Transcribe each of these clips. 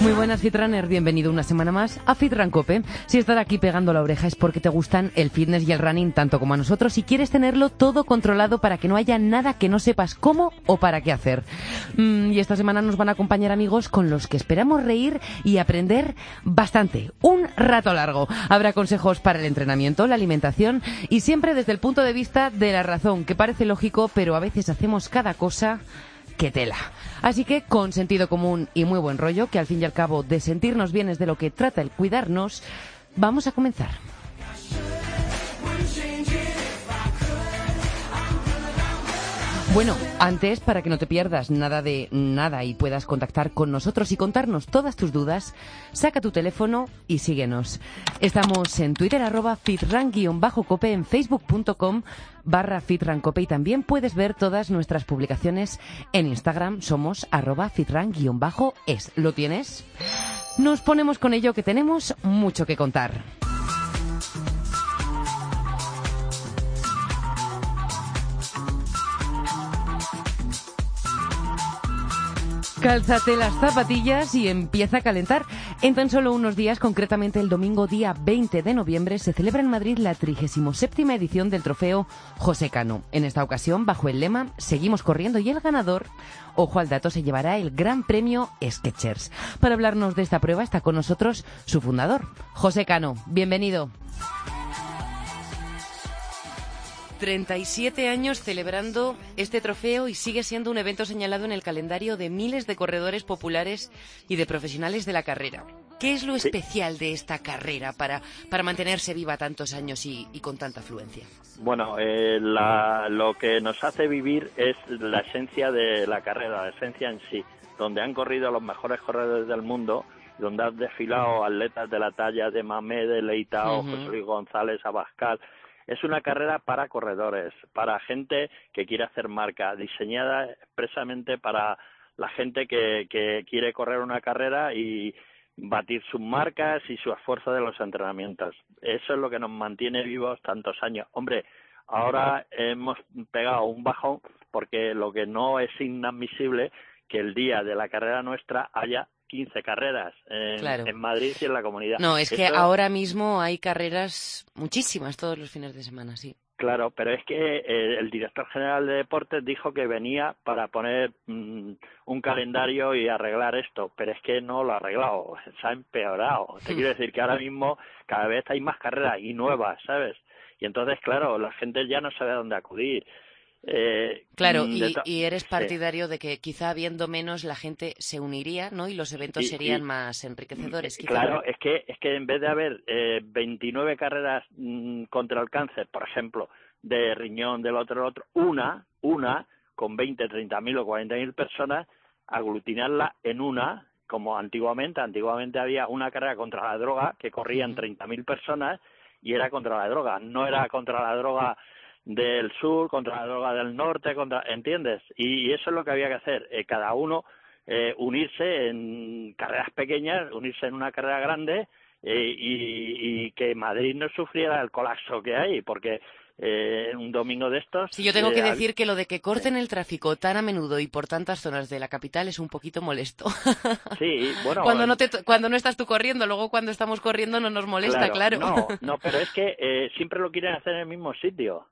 Muy buenas Fitrunner, bienvenido una semana más a Fitran Cope. Si estás aquí pegando la oreja es porque te gustan el fitness y el running tanto como a nosotros y quieres tenerlo todo controlado para que no haya nada que no sepas cómo o para qué hacer. Mm, y esta semana nos van a acompañar amigos con los que esperamos reír y aprender bastante, un rato largo. Habrá consejos para el entrenamiento, la alimentación y siempre desde el punto de vista de la razón, que parece lógico, pero a veces hacemos cada cosa que tela. Así que con sentido común y muy buen rollo, que al fin y al cabo de sentirnos bien es de lo que trata el cuidarnos, vamos a comenzar. Bueno, antes, para que no te pierdas nada de nada y puedas contactar con nosotros y contarnos todas tus dudas, saca tu teléfono y síguenos. Estamos en Twitter, arroba fitran-cope, en facebook.com barra fitrancope y también puedes ver todas nuestras publicaciones en Instagram. Somos arroba fitran-es. ¿Lo tienes? Nos ponemos con ello que tenemos mucho que contar. Cálzate las zapatillas y empieza a calentar. En tan solo unos días, concretamente el domingo día 20 de noviembre, se celebra en Madrid la 37 edición del trofeo José Cano. En esta ocasión, bajo el lema Seguimos corriendo y el ganador, ojo al dato, se llevará el Gran Premio Sketchers. Para hablarnos de esta prueba está con nosotros su fundador, José Cano. Bienvenido. 37 años celebrando este trofeo y sigue siendo un evento señalado en el calendario de miles de corredores populares y de profesionales de la carrera. ¿Qué es lo especial de esta carrera para, para mantenerse viva tantos años y, y con tanta afluencia? Bueno, eh, la, lo que nos hace vivir es la esencia de la carrera, la esencia en sí, donde han corrido los mejores corredores del mundo, donde han desfilado atletas de la talla de Mamé, de Leitao, José Luis González, Abascal, es una carrera para corredores, para gente que quiere hacer marca, diseñada expresamente para la gente que, que quiere correr una carrera y batir sus marcas y su esfuerzo de los entrenamientos. Eso es lo que nos mantiene vivos tantos años. Hombre, ahora hemos pegado un bajón porque lo que no es inadmisible que el día de la carrera nuestra haya 15 carreras en, en, Madrid y en la comunidad. No, es que ahora mismo hay carreras muchísimas todos los fines de semana, sí. Claro, pero es que eh, el director general de deportes dijo que venía para poner mm, un calendario y arreglar esto, pero es que no lo ha arreglado, se ha empeorado. Te quiero decir que ahora mismo cada vez hay más carreras y nuevas, ¿sabes? Y entonces, claro, la gente ya no sabe a dónde acudir. Eh, claro, y, y, eres partidario de que quizá habiendo menos la gente se uniría, ¿no? Y los eventos y, serían y, más enriquecedores. Quizá. Claro, es que es que en vez de haber eh, 29 carreras mmm, contra el cáncer, por ejemplo, de riñón del otro, del otro, una, una con 20, 30 mil o 40 mil personas, aglutinarla en una, como antiguamente. Antiguamente había una carrera contra la droga que corrían 30 mil personas y era contra la droga, no era contra la droga del sur, contra la droga del norte, contra, ¿entiendes? Y, eso es lo que había que hacer, eh, cada uno eh, unirse en carreras pequeñas, unirse en una carrera grande eh, y, y, que Madrid no sufriera el colapso que hay, porque eh, un domingo de estos. Sí, yo tengo que decir que lo de que corten el tráfico tan a menudo y por tantas zonas de la capital es un poquito molesto. Sí, bueno. cuando, no te, cuando no estás tú corriendo, luego cuando estamos corriendo no nos molesta, claro. claro. No, no, pero es que eh, siempre lo quieren hacer en el mismo sitio.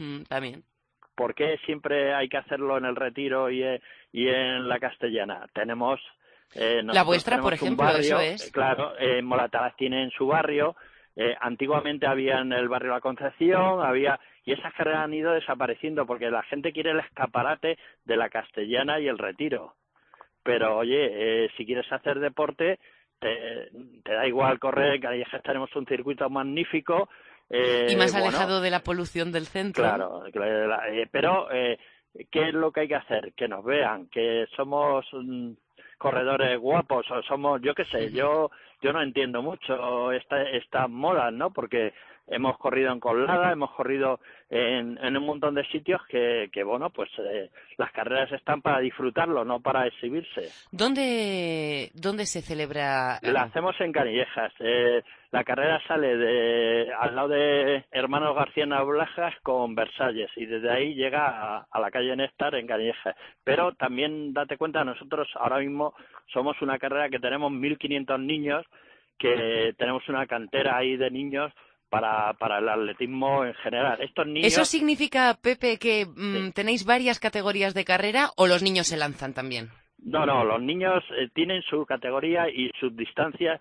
Mm, también. ¿Por qué siempre hay que hacerlo en el Retiro y, y en la Castellana? Tenemos... Eh, la vuestra, por ejemplo, barrio, eso es. Claro, eh, Moratalaz tiene en su barrio, eh, antiguamente había en el barrio La Concepción, había... Y esas carreras han ido desapareciendo porque la gente quiere el escaparate de la Castellana y el Retiro. Pero, oye, eh, si quieres hacer deporte, te, te da igual correr, en Callejas tenemos un circuito magnífico, eh, y más bueno, alejado de la polución del centro. Claro, eh, pero eh, ¿qué es lo que hay que hacer? Que nos vean, que somos mm, corredores guapos o somos, yo qué sé, yo yo no entiendo mucho esta, estas modas, ¿no? Porque hemos corrido en Colada, hemos corrido en, en un montón de sitios que, que bueno, pues eh, las carreras están para disfrutarlo, no para exhibirse. ¿Dónde, dónde se celebra? La hacemos en Canillejas. Eh, la carrera sale de al lado de Hermanos García Nablajas con Versalles y desde ahí llega a, a la calle Néstar en Canillejas. Pero también date cuenta, nosotros ahora mismo somos una carrera que tenemos 1.500 niños, que tenemos una cantera ahí de niños para, para el atletismo en general. Estos niños... ¿Eso significa, Pepe, que mm, tenéis varias categorías de carrera o los niños se lanzan también? No, no, los niños eh, tienen su categoría y sus distancias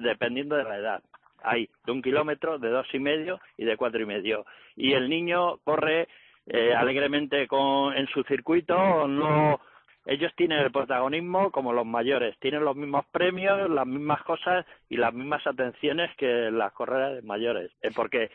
dependiendo de la edad. Hay de un kilómetro, de dos y medio y de cuatro y medio. Y el niño corre eh, alegremente con, en su circuito, no ellos tienen el protagonismo como los mayores, tienen los mismos premios, las mismas cosas y las mismas atenciones que las carreras de mayores, Eh, porque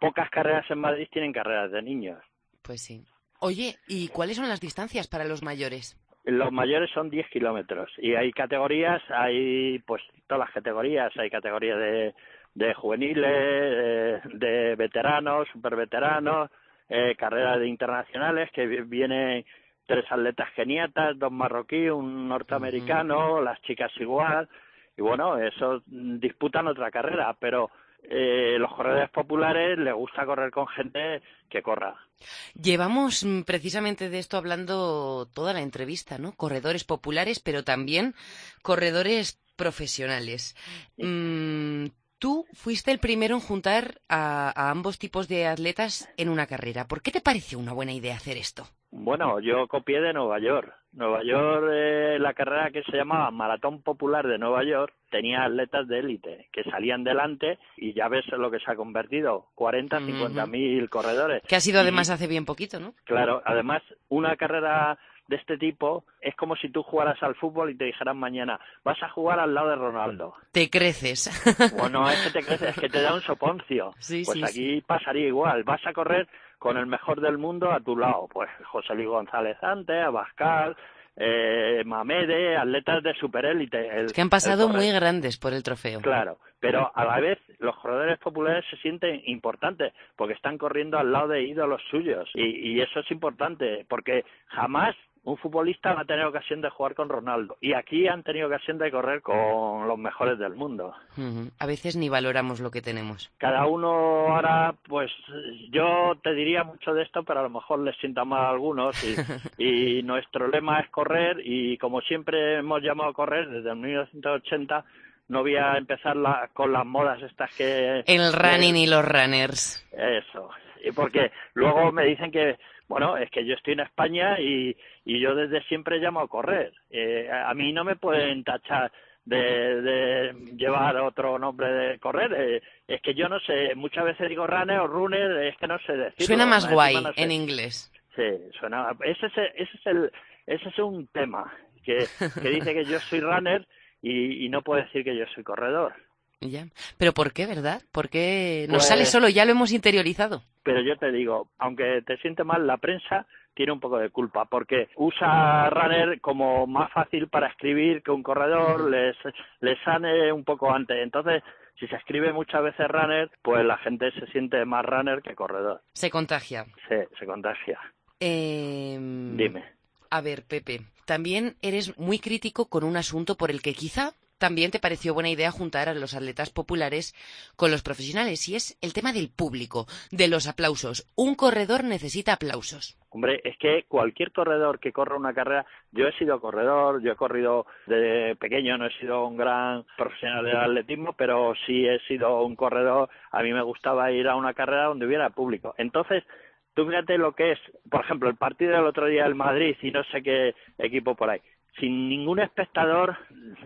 pocas carreras en Madrid tienen carreras de niños. Pues sí. Oye, ¿y cuáles son las distancias para los mayores? Los mayores son 10 kilómetros y hay categorías, hay pues todas las categorías, hay categorías de, de juveniles, eh, de veteranos, superveteranos, eh, carreras de internacionales que vi- vienen tres atletas geniatas, dos marroquíes, un norteamericano, las chicas igual, y bueno, esos disputan otra carrera, pero eh, los corredores populares les gusta correr con gente que corra. Llevamos mm, precisamente de esto hablando toda la entrevista, ¿no? Corredores populares, pero también corredores profesionales. Mm, tú fuiste el primero en juntar a, a ambos tipos de atletas en una carrera. ¿Por qué te pareció una buena idea hacer esto? Bueno, yo copié de Nueva York. Nueva York, eh, la carrera que se llamaba Maratón Popular de Nueva York, tenía atletas de élite que salían delante y ya ves lo que se ha convertido, 40, 50 mil corredores. Que ha sido Y, además hace bien poquito, ¿no? Claro, además, una carrera de este tipo es como si tú jugaras al fútbol y te dijeran mañana, vas a jugar al lado de Ronaldo. Te creces. Bueno, es que te crees, es que te da un soponcio. Sí, pues sí, aquí pasaría igual. Vas a correr con el mejor del mundo a tu lado. Pues José Luis González antes, Abascal, eh, Mamede, atletas de superélite. El- que han pasado muy grandes por el trofeo. Claro, pero a la vez los corredores populares se sienten importantes porque están corriendo al lado de ídolos suyos y, y eso es importante porque jamás un futbolista va a tener ocasión de jugar con Ronaldo y aquí han tenido ocasión de correr con los mejores del mundo. A veces ni valoramos lo que tenemos. Cada uno ahora, pues yo te diría mucho de esto, pero a lo mejor les sienta mal a algunos y, y nuestro lema es correr y como siempre hemos llamado a correr desde el 1980 no voy a empezar la- con las modas estas que... El running y los runners. Eso. Y porque luego me dicen que, bueno, es que yo estoy en España y, y yo desde siempre llamo a correr. Eh, a mí no me pueden tachar de, de llevar otro nombre de correr. Eh, es que yo no sé, muchas veces digo runner o runner, es que no sé decirlo. Suena más guay no sé. en inglés. Sí, suena. Ese es, ese es, el, ese es un tema que, que dice que yo soy runner y, y no puedo decir que yo soy corredor. Ya. Pero ¿por qué, verdad? ¿Por qué nos Pues- sale solo? Ya lo hemos interiorizado. Pero yo te digo, aunque te siente mal, la prensa tiene un poco de culpa porque usa runner como más fácil para escribir que un corredor, les, les sale un poco antes. Entonces, si se escribe muchas veces runner, pues la gente se siente más runner que corredor. Se contagia. Se, se contagia. Em, Dime. A ver, Pepe, también eres muy crítico con un asunto por el que quizá también te pareció buena idea juntar a los atletas populares con los profesionales, y es el tema del público, de los aplausos. Un corredor necesita aplausos. Hombre, es que cualquier corredor que corra una carrera, yo he sido corredor, yo he corrido de pequeño, no he sido un gran profesional del atletismo, pero sí he sido un corredor, a mí me gustaba ir a una carrera donde hubiera público. Entonces, tú fíjate lo que es, por ejemplo, el partido del otro día del Madrid y no sé qué equipo por ahí. Sin ningún espectador,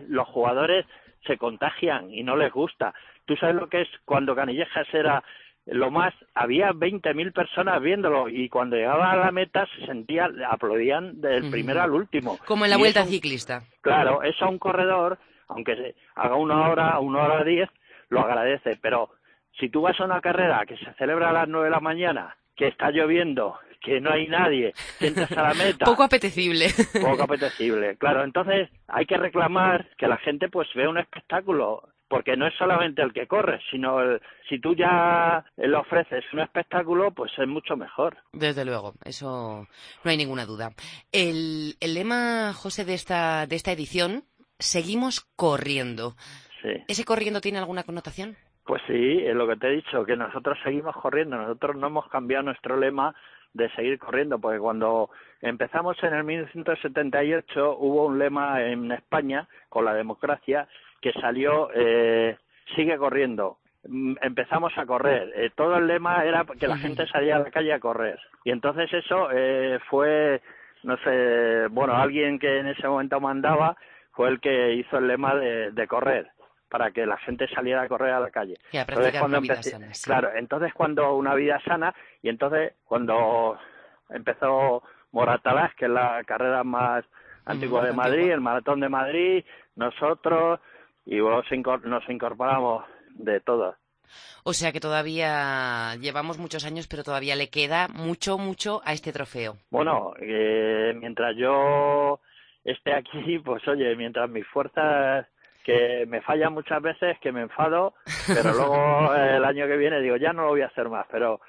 los jugadores se contagian y no les gusta. Tú sabes lo que es cuando Canillejas era lo más, había 20.000 personas viéndolo y cuando llegaba a la meta se sentía, aplaudían del primero al último. Como en la Y vuelta eso- ciclista. Claro, eso a un corredor, aunque se haga una hora, una hora diez, lo agradece. Pero si tú vas a una carrera que se celebra a las nueve de la mañana, que está lloviendo, que no hay nadie, que entras a la meta, Poco apetecible. poco apetecible. Claro, entonces hay que reclamar que la gente pues vea un espectáculo. porque no es solamente el que corre, sino el, si tú ya le ofreces un espectáculo, pues es mucho mejor. Desde luego, eso no hay ninguna duda. El, el lema, José, de esta, de esta edición, seguimos corriendo. Sí. ¿Ese corriendo tiene alguna connotación? Pues sí, es lo que te he dicho, que nosotros seguimos corriendo, nosotros no hemos cambiado nuestro lema de seguir corriendo, porque cuando empezamos en el 1978 hubo un lema en España con la democracia que salió eh, sigue corriendo. Mm, Empezamos a correr. Eh, todo el lema era que la gente salía a la calle a correr. Y entonces eso eh, fue, no sé, bueno, alguien que en ese momento mandaba fue el que hizo el lema de, de correr para que la gente saliera a correr a la calle. Y a Entonces, cuando una vida empecé- sana, sí. Claro, entonces cuando una vida sana y entonces cuando empezó Moratalaz, que es la carrera más antigua más de Madrid, antigua. el maratón de Madrid, nosotros y incor- nos incorporamos de todas. O sea que todavía llevamos muchos años, pero todavía le queda mucho, mucho a este trofeo. Bueno, eh, mientras yo esté aquí, pues oye, mientras mis fuerzas que me fallan muchas veces, que me enfado, pero luego eh, el año que viene digo, ya no lo voy a hacer más, pero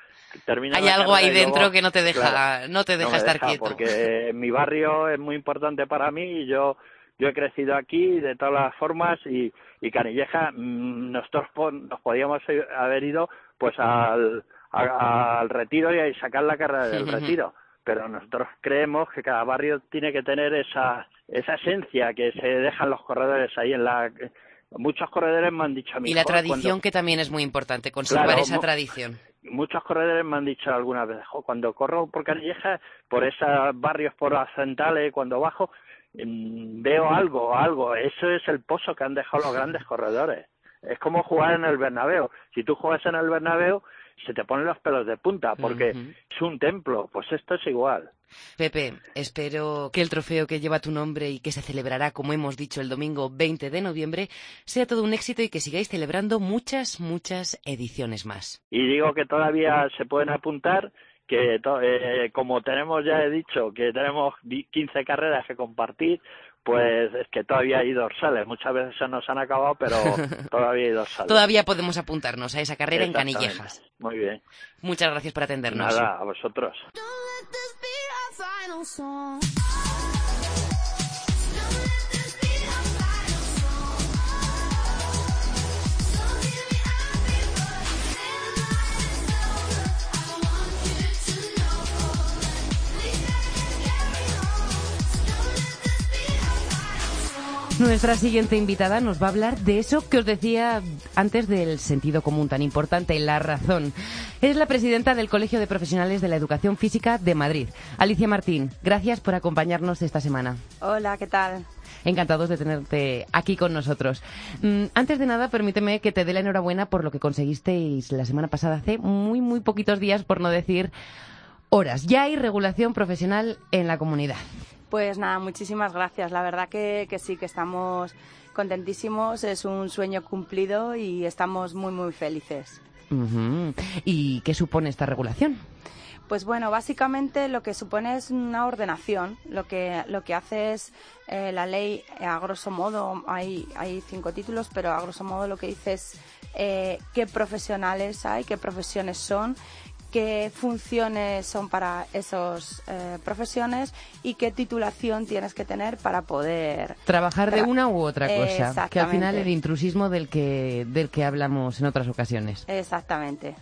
termina Hay algo ahí dentro luego- que no te deja, Claro, no te deja no estar deja, quieto. Porque mi barrio es muy importante para mí y yo yo he crecido aquí de todas las formas y, y Canilleja mm, nosotros nos podíamos haber ido pues al, a- al retiro y a sacar la carrera del retiro pero nosotros creemos que cada barrio tiene que tener esa esa esencia que se dejan los corredores ahí en la muchos corredores me han dicho a mí Y la "Jo, cuando- tradición que también es muy importante, conservar Claro, esa tradición. muchos corredores me han dicho alguna vez, "Jo, cuando corro por Canillejas, por esos barrios, por las centrales, cuando bajo, mm, veo algo, algo. Eso es el pozo que han dejado los grandes corredores. Es como jugar en el Bernabéu. Si tú juegas en el Bernabéu, se te ponen los pelos de punta, porque es un templo. Pues esto es igual. Pepe, espero que el trofeo que lleva tu nombre y que se celebrará, como hemos dicho, el domingo 20 de noviembre, sea todo un éxito y que sigáis celebrando muchas, muchas ediciones más. Y digo que todavía se pueden apuntar, que eh, como tenemos, ya he dicho, que tenemos di- 15 carreras que compartir, pues es que todavía hay dorsales. Muchas veces se nos han acabado, pero todavía hay dorsales. Todavía podemos apuntarnos a esa carrera en. Canillejas. Muy bien. Muchas gracias por atendernos. Nada, a vosotros. Nuestra siguiente invitada nos va a hablar de eso que os decía antes del sentido común tan importante, la razón. Es la presidenta del Colegio de Profesionales de la Educación Física de Madrid. Alicia Martín, gracias por acompañarnos esta semana. Hola, ¿qué tal? Encantados de tenerte aquí con nosotros. Mm, Antes de nada, permíteme que te dé la enhorabuena por lo que conseguisteis la semana pasada, hace muy, muy poquitos días, por no decir horas. Ya hay regulación profesional en la comunidad. Pues nada, muchísimas gracias. La verdad que, que sí, que estamos contentísimos, es un sueño cumplido y estamos muy, muy felices. ¿Y qué supone esta regulación? Pues bueno, básicamente lo que supone es una ordenación. Lo que, lo que hace es eh, la ley, eh, a grosso modo, hay, hay cinco títulos, pero a grosso modo lo que dice es eh, qué profesionales hay, qué profesiones son, qué funciones son para esas profesiones y qué titulación tienes que tener para poder Trabajar de una u otra cosa. Que al final el intrusismo del que, del que hablamos en otras ocasiones. Exactamente.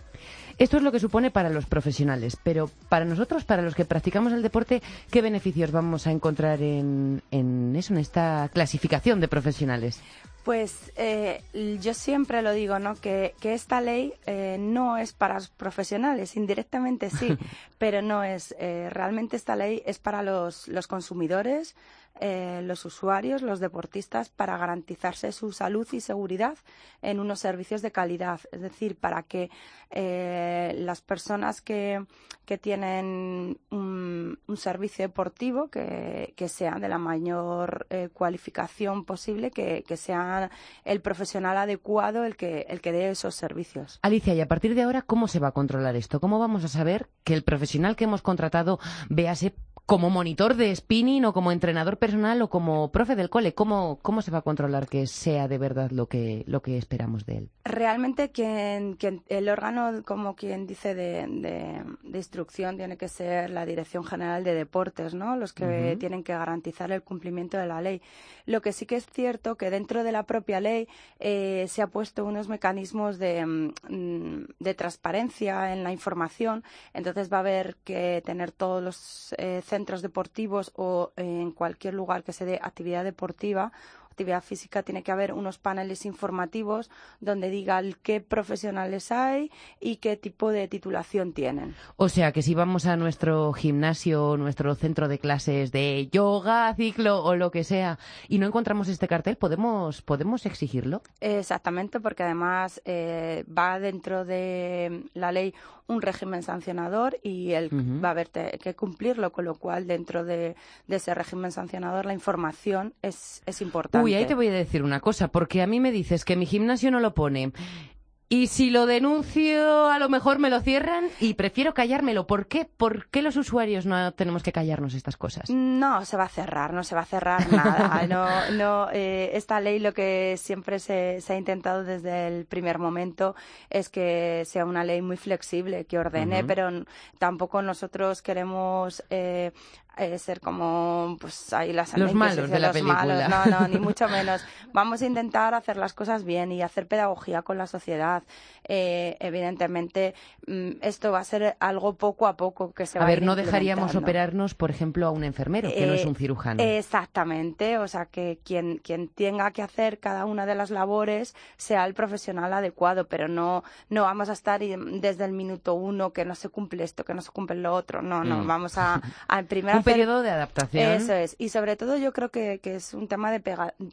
Esto es lo que supone para los profesionales, pero para nosotros, para los que practicamos el deporte, ¿qué beneficios vamos a encontrar en, en eso, en esta clasificación de profesionales? Pues eh, yo siempre lo digo, ¿no? Que, que esta ley eh, no es para los profesionales, indirectamente sí, pero no es. eh, realmente esta ley es para los, los consumidores, eh, los usuarios, los deportistas, para garantizarse su salud y seguridad en unos servicios de calidad. Es decir, para que eh, las personas que, que tienen un, un servicio deportivo que, que sea de la mayor eh, cualificación posible, que, que sea el profesional adecuado el que, el que dé esos servicios. Alicia, y a partir de ahora, ¿cómo se va a controlar esto? ¿Cómo vamos a saber que el profesional que hemos contratado, véase como monitor de spinning o como entrenador personal o como profe del cole, ¿cómo, cómo se va a controlar que sea de verdad lo que, lo que esperamos de él? Realmente quien, quien el órgano, como quien dice, de, de, instrucción tiene que ser la Dirección General de Deportes, ¿no? Los que tienen que garantizar el cumplimiento de la ley. Lo que sí que es cierto que dentro de la propia ley eh, se ha puesto unos mecanismos de, mm, de transparencia en la información, entonces va a haber que tener todos los eh, centros deportivos o en cualquier lugar que se dé actividad deportiva actividad física tiene que haber unos paneles informativos donde digan qué profesionales hay y qué tipo de titulación tienen. O sea que si vamos a nuestro gimnasio, nuestro centro de clases de yoga, ciclo o lo que sea y no encontramos este cartel, ¿podemos, podemos exigirlo? Exactamente, porque además eh, va dentro de la ley un régimen sancionador y él va a haber que cumplirlo, con lo cual dentro de, de, ese régimen sancionador la información es, es importante. Uy, ahí te voy a decir una cosa, porque a mí me dices que mi gimnasio no lo pone. Y si lo denuncio, a lo mejor me lo cierran y prefiero callármelo. ¿Por qué? ¿Por qué los usuarios no tenemos que callarnos estas cosas? No, se va a cerrar, no se va a cerrar nada. No, no, eh, esta ley lo que siempre se, ha intentado desde el primer momento es que sea una ley muy flexible, que ordene, pero tampoco nosotros queremos eh, eh, ser como pues ahí las los malos de la película. no no ni mucho menos. Vamos a intentar hacer las cosas bien y hacer pedagogía con la sociedad. Eh, evidentemente mm, esto va a ser algo poco a poco que se va a ver no dejaríamos operarnos por ejemplo a un enfermero que no es un cirujano. exactamente o sea que quien quien tenga que hacer cada una de las labores sea el profesional adecuado pero no no vamos a estar desde el minuto uno que no se cumple esto que no se cumple lo otro. No no mm. vamos a, a primero un periodo de adaptación. Eso es. Y sobre todo yo creo que, que es un tema de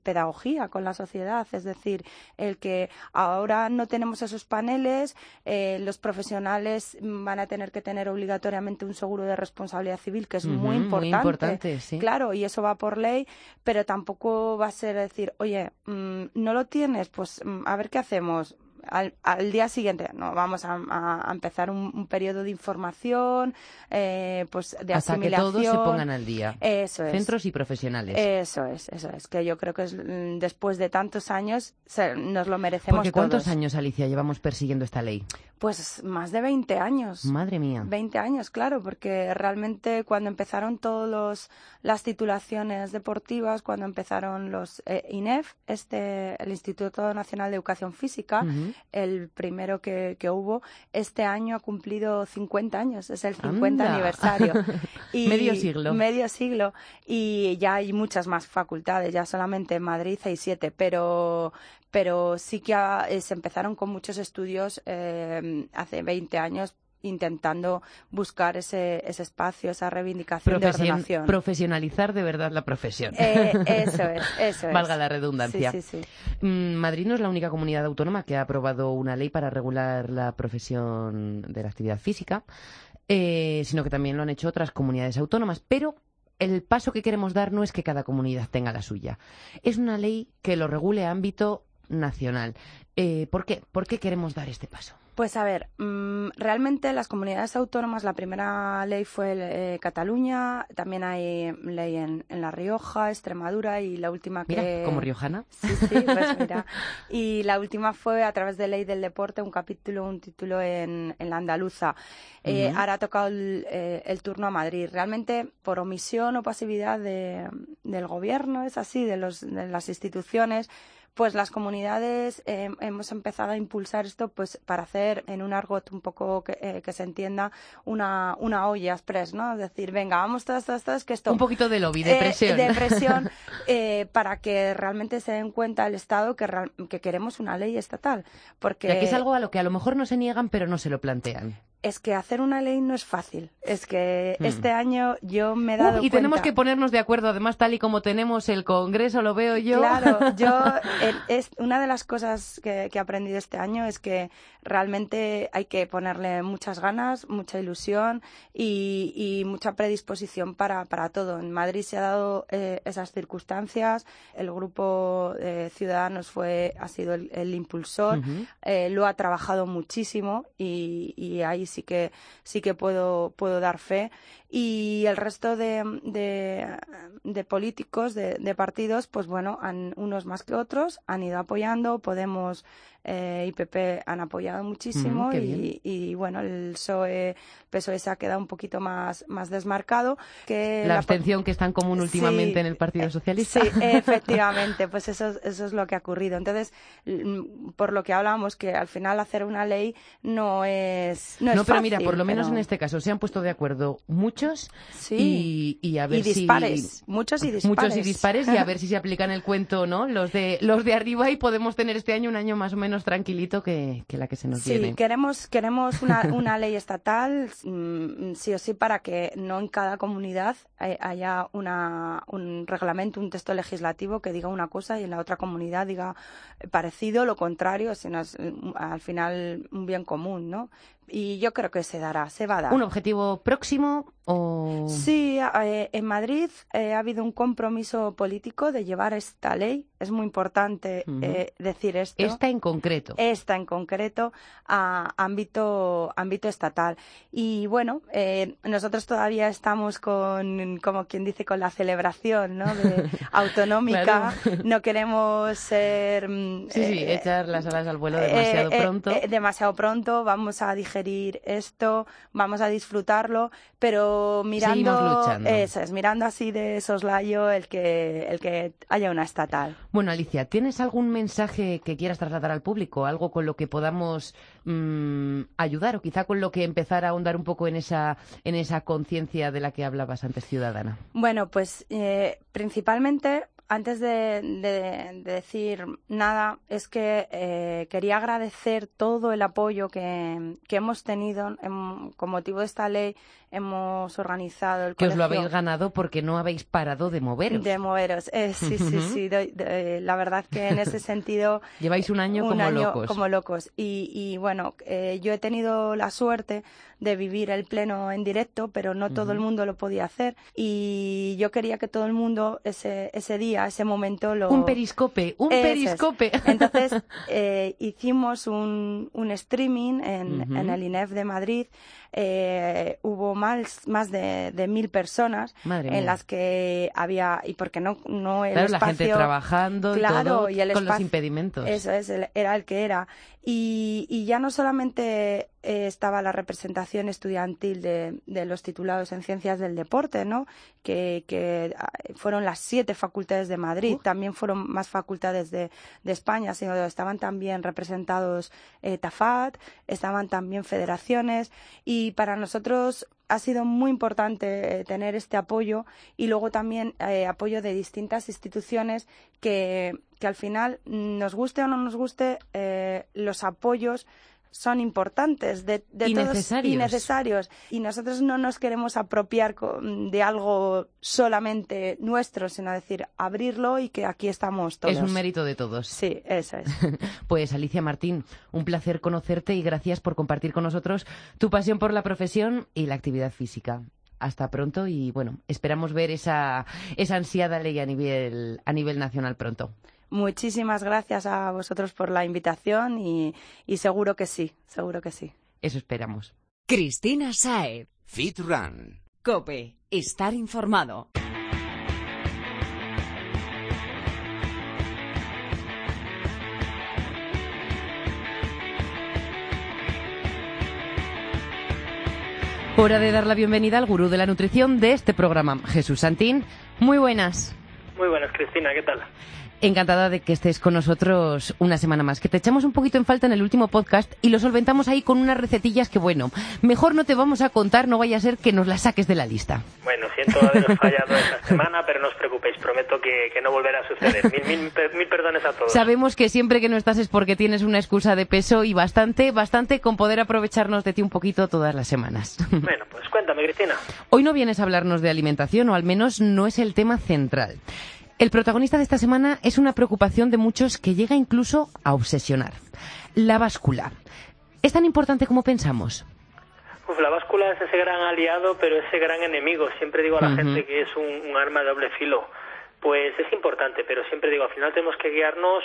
pedagogía con la sociedad. Es decir, el que ahora no tenemos esos paneles, eh, los profesionales van a tener que tener obligatoriamente un seguro de responsabilidad civil, que es muy importante. Muy importante, sí. Claro, y eso va por ley, pero tampoco va a ser decir, oye, mm, no lo tienes, pues mm, a ver qué hacemos al, al, día siguiente no vamos a, a empezar un, un, periodo de información eh, pues de Hasta asimilación que todos se pongan al día. Eso es. Centros y profesionales. Eso es eso es que yo creo que es, mm, después de tantos años se, nos lo merecemos porque cuántos años Alicia llevamos persiguiendo esta ley pues más de 20 años. Madre mía. 20 años claro porque realmente cuando empezaron todos las titulaciones deportivas cuando empezaron los eh, INEF este el Instituto Nacional de Educación Física el primero que, que, hubo, este año ha cumplido 50 años, es el 50 aniversario. Y medio siglo. Medio siglo. Y ya hay muchas más facultades, ya solamente en Madrid hay siete, pero, pero sí que se empezaron con muchos estudios eh, hace 20 años intentando buscar ese, ese espacio, esa reivindicación de ordenación. Profesionalizar de verdad la profesión. Eh, eso es, eso es. Valga la redundancia. Sí, sí, mm, Madrid no es la única comunidad autónoma que ha aprobado una ley para regular la profesión de la actividad física, eh, sino que también lo han hecho otras comunidades autónomas, pero el paso que queremos dar no es que cada comunidad tenga la suya. Es una ley que lo regule a ámbito nacional. Eh, ¿Por qué? ¿Por qué queremos dar este paso? Pues a ver, mm, realmente las comunidades autónomas, la primera ley fue eh, Cataluña, también hay ley en, La Rioja, Extremadura y la última que... Mira, como riojana. Sí, sí, pues mira. Y la última fue a través de ley del deporte, un capítulo, un título en, la andaluza. Eh, ahora ha tocado eh, el, turno a Madrid. Realmente, por omisión o pasividad del gobierno, es así, de, los, de las instituciones, pues las comunidades eh, hemos empezado a impulsar esto pues para hacer en un argot un poco que, eh, que se entienda una, una olla express, ¿no? Es decir, venga, vamos todas, todas, todas, que esto... Un poquito de lobby, de eh, presión. de presión para que realmente se den cuenta el Estado que, que queremos una ley estatal. Porque... que es algo a lo que a lo mejor no se niegan, pero no se lo plantean es que hacer una ley no es fácil. Es que hmm. este año yo me he dado Y tenemos que ponernos de acuerdo, además, tal y como tenemos el Congreso, lo veo yo. Claro, yo, es, una de las cosas que, que, he aprendido este año es que realmente hay que ponerle muchas ganas, mucha ilusión y, y mucha predisposición para, para, todo. En Madrid se ha dado eh, esas circunstancias, el grupo de Ciudadanos fue, ha sido el, impulsor, eh, lo ha trabajado muchísimo y, y ahí sí que, sí que puedo, puedo dar fe. Y el resto de, de, de políticos, de, de partidos, pues bueno, han, unos más que otros, han ido apoyando. Podemos eh, y PP han apoyado muchísimo Mm, y, y, bueno, el PSOE, PSOE se ha quedado un poquito más, más desmarcado. Que La abstención que es tan común últimamente Sí, en el Partido eh, Socialista. Sí, efectivamente, pues eso, eso es lo que ha ocurrido. Entonces, mm, por lo que hablábamos, que al final hacer una ley no es. No, No, es pero mira, por lo menos pero- en este caso se han puesto de acuerdo muchos Sí. y, y a ver Y dispares, si... muchos y dispares. Muchos y dispares y a ver si se aplican el cuento, ¿no? Los de los de arriba y podemos tener este año un año más o menos tranquilito que, que la que se nos Sí, viene. queremos, queremos una, una ley estatal, mm, sí o sí, para que no en cada comunidad hay- haya una, un reglamento, un texto legislativo que diga una cosa y en la otra comunidad diga parecido, lo contrario, sino es mm, al final un bien común, ¿no? Y yo creo que se dará, se va a dar. ¿Un objetivo próximo o...? Sí, eh, en Madrid eh, ha habido un compromiso político de llevar esta ley. Es muy importante eh, decir esto. Esta en concreto. Esta en concreto a ámbito, ámbito estatal. Y bueno, eh, nosotros todavía estamos con, como quien dice, con la celebración ¿no? de, autonómica. Claro. No queremos ser. mm, Sí, sí, echar las alas al vuelo demasiado pronto. demasiado pronto, vamos a digerir esto, vamos a disfrutarlo, pero mirando, eso es, mirando así de soslayo el que, el que haya una estatal. Bueno, Alicia, ¿tienes algún mensaje que quieras trasladar al público? Algo con lo que podamos mm, ayudar o quizá con lo que empezar a ahondar un poco en esa, en esa conciencia de la que hablabas antes, ciudadana? Bueno, pues eh, principalmente, antes de, de- de decir nada, es que eh, quería agradecer todo el apoyo que, hemos tenido en- con motivo de esta ley. Hemos organizado el Que os lo habéis ganado porque no habéis parado de moveros. De moveros, eh, sí, sí, sí. doy- de- la verdad que en ese sentido. Lleváis un año un como año locos. como locos. Y, y bueno, eh, yo he tenido la suerte de vivir el pleno en directo, pero no todo el Ujú. mundo lo podía hacer. Y yo quería que todo el mundo ese, ese día, ese momento lo. Un periscope, un Eso es. periscope. Entonces eh, hicimos un, un streaming en, Ujú. en el INEF de Madrid. Eh, hubo más, más de, de mil personas Madre en mía. las que había y porque no no el Claro, la gente trabajando claro todo y el con los impedimentos. eso es el- era el que era y, y ya no solamente eh, estaba la representación estudiantil de, de los titulados en ciencias del deporte no que, que ah, fueron las siete facultades de Madrid. Uf. también fueron más facultades de, de España sino estaban también representados eh, Tafat estaban también federaciones. Y para nosotros ha sido muy importante eh, tener este apoyo y luego también eh, apoyo de distintas instituciones que, que al final, nos guste o no nos guste, eh, los apoyos son importantes de, de Y todos necesarios. y necesarios y nosotros no nos queremos apropiar de algo solamente nuestro sino decir abrirlo y que aquí estamos todos Es un mérito de todos. sí eso es Pues Alicia Martín, un placer conocerte y gracias por compartir con nosotros tu pasión por la profesión y la actividad física. Hasta pronto y bueno, esperamos ver esa, esa ansiada ley a nivel, a nivel nacional pronto. Muchísimas gracias a vosotros por la invitación y, y seguro que sí seguro que sí Eso esperamos. Cristina Saez. Fit Run. Cope. Estar informado. Hora de dar la bienvenida al gurú de la nutrición de este programa, Jesús Santín. Muy buenas. Muy buenas, Cristina, ¿qué tal? Encantada de que estés con nosotros una semana más. Que te echamos un poquito en falta en el último podcast y lo solventamos ahí con unas recetillas que, bueno, mejor no te vamos a contar, no vaya a ser que nos las saques de la lista. Bueno, siento haberos fallado esta semana, pero no os preocupéis, prometo que, que no volverá a suceder. Mil, mil, mil perdones a todos. Sabemos que siempre que no estás es porque tienes una excusa de peso y bastante, bastante con poder aprovecharnos de ti un poquito todas las semanas. Bueno, pues cuéntame, Cristina. Hoy no vienes a hablarnos de alimentación, o al menos no es el tema central. El protagonista de esta semana es una preocupación de muchos que llega incluso a obsesionar. La báscula. ¿Es tan importante como pensamos? Uf, la báscula es ese gran aliado, pero ese gran enemigo. Siempre digo a la gente que es un, un arma de doble filo. Pues es importante, pero siempre digo, al final tenemos que guiarnos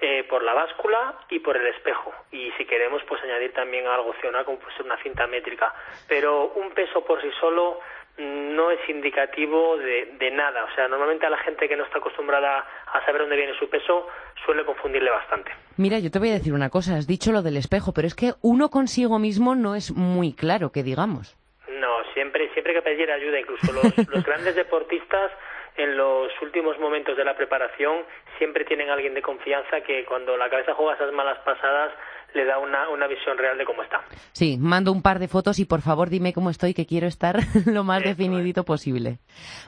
eh, por la báscula y por el espejo. Y si queremos, pues añadir también algo opcional, como puede ser una cinta métrica. Pero un peso por sí solo no es indicativo de, de, nada. O sea, normalmente a la gente que no está acostumbrada a saber dónde viene su peso suele confundirle bastante. Mira, yo te voy a decir una cosa, has dicho lo del espejo, pero es que uno consigo mismo no es muy claro, que digamos. No, siempre, siempre hay que pedir ayuda, incluso los, los grandes deportistas en los últimos momentos de la preparación siempre tienen alguien de confianza que cuando la cabeza juega esas malas pasadas le da una, una visión real de cómo está. Sí, mando un par de fotos y por favor dime cómo estoy, que quiero estar lo más definidito posible.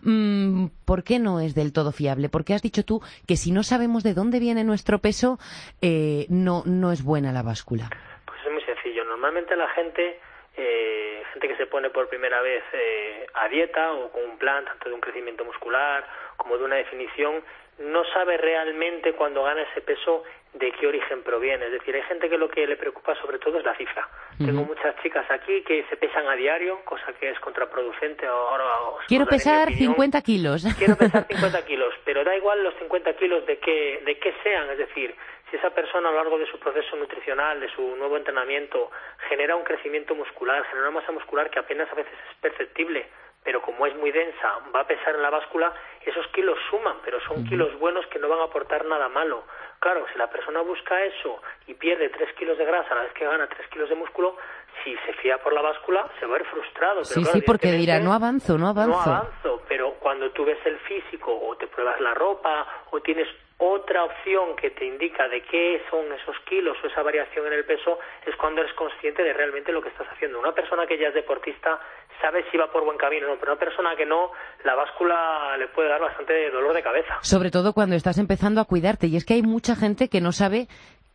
Mm, ¿Por qué no es del todo fiable? Porque has dicho tú que si no sabemos de dónde viene nuestro peso, eh, no, no es buena la báscula. Pues es muy sencillo. Normalmente la gente eh, gente que se pone por primera vez eh, a dieta o con un plan tanto de un crecimiento muscular como de una definición, no sabe realmente cuando gana ese peso de qué origen proviene. Es decir, hay gente que lo que le preocupa sobre todo es la cifra. Tengo muchas chicas aquí que se pesan a diario, cosa que es contraproducente. Ahora, Quiero pesar 50 kilos. Quiero pesar 50 kilos, pero da igual los 50 kilos de qué, de qué sean. Es decir, si esa persona a lo largo de su proceso nutricional, de su nuevo entrenamiento, genera un crecimiento muscular, genera una masa muscular que apenas a veces es perceptible, pero como es muy densa, va a pesar en la báscula, esos kilos suman, pero son kilos buenos que no van a aportar nada malo. Claro, si la persona busca eso y pierde 3 kilos de grasa a la vez que gana 3 kilos de músculo, si se fía por la báscula, se va a ver frustrado. sí, sí, porque dirá, no avanzo, no avanzo. No avanzo, pero cuando tú ves el físico o te pruebas la ropa o tienes otra opción que te indica de qué son esos kilos o esa variación en el peso es cuando eres consciente de realmente lo que estás haciendo. Una persona que ya es deportista sabe si va por buen camino o no, pero una persona que no, la báscula le puede dar bastante dolor de cabeza. Sobre todo cuando estás empezando a cuidarte. Y es que hay mucha gente que no sabe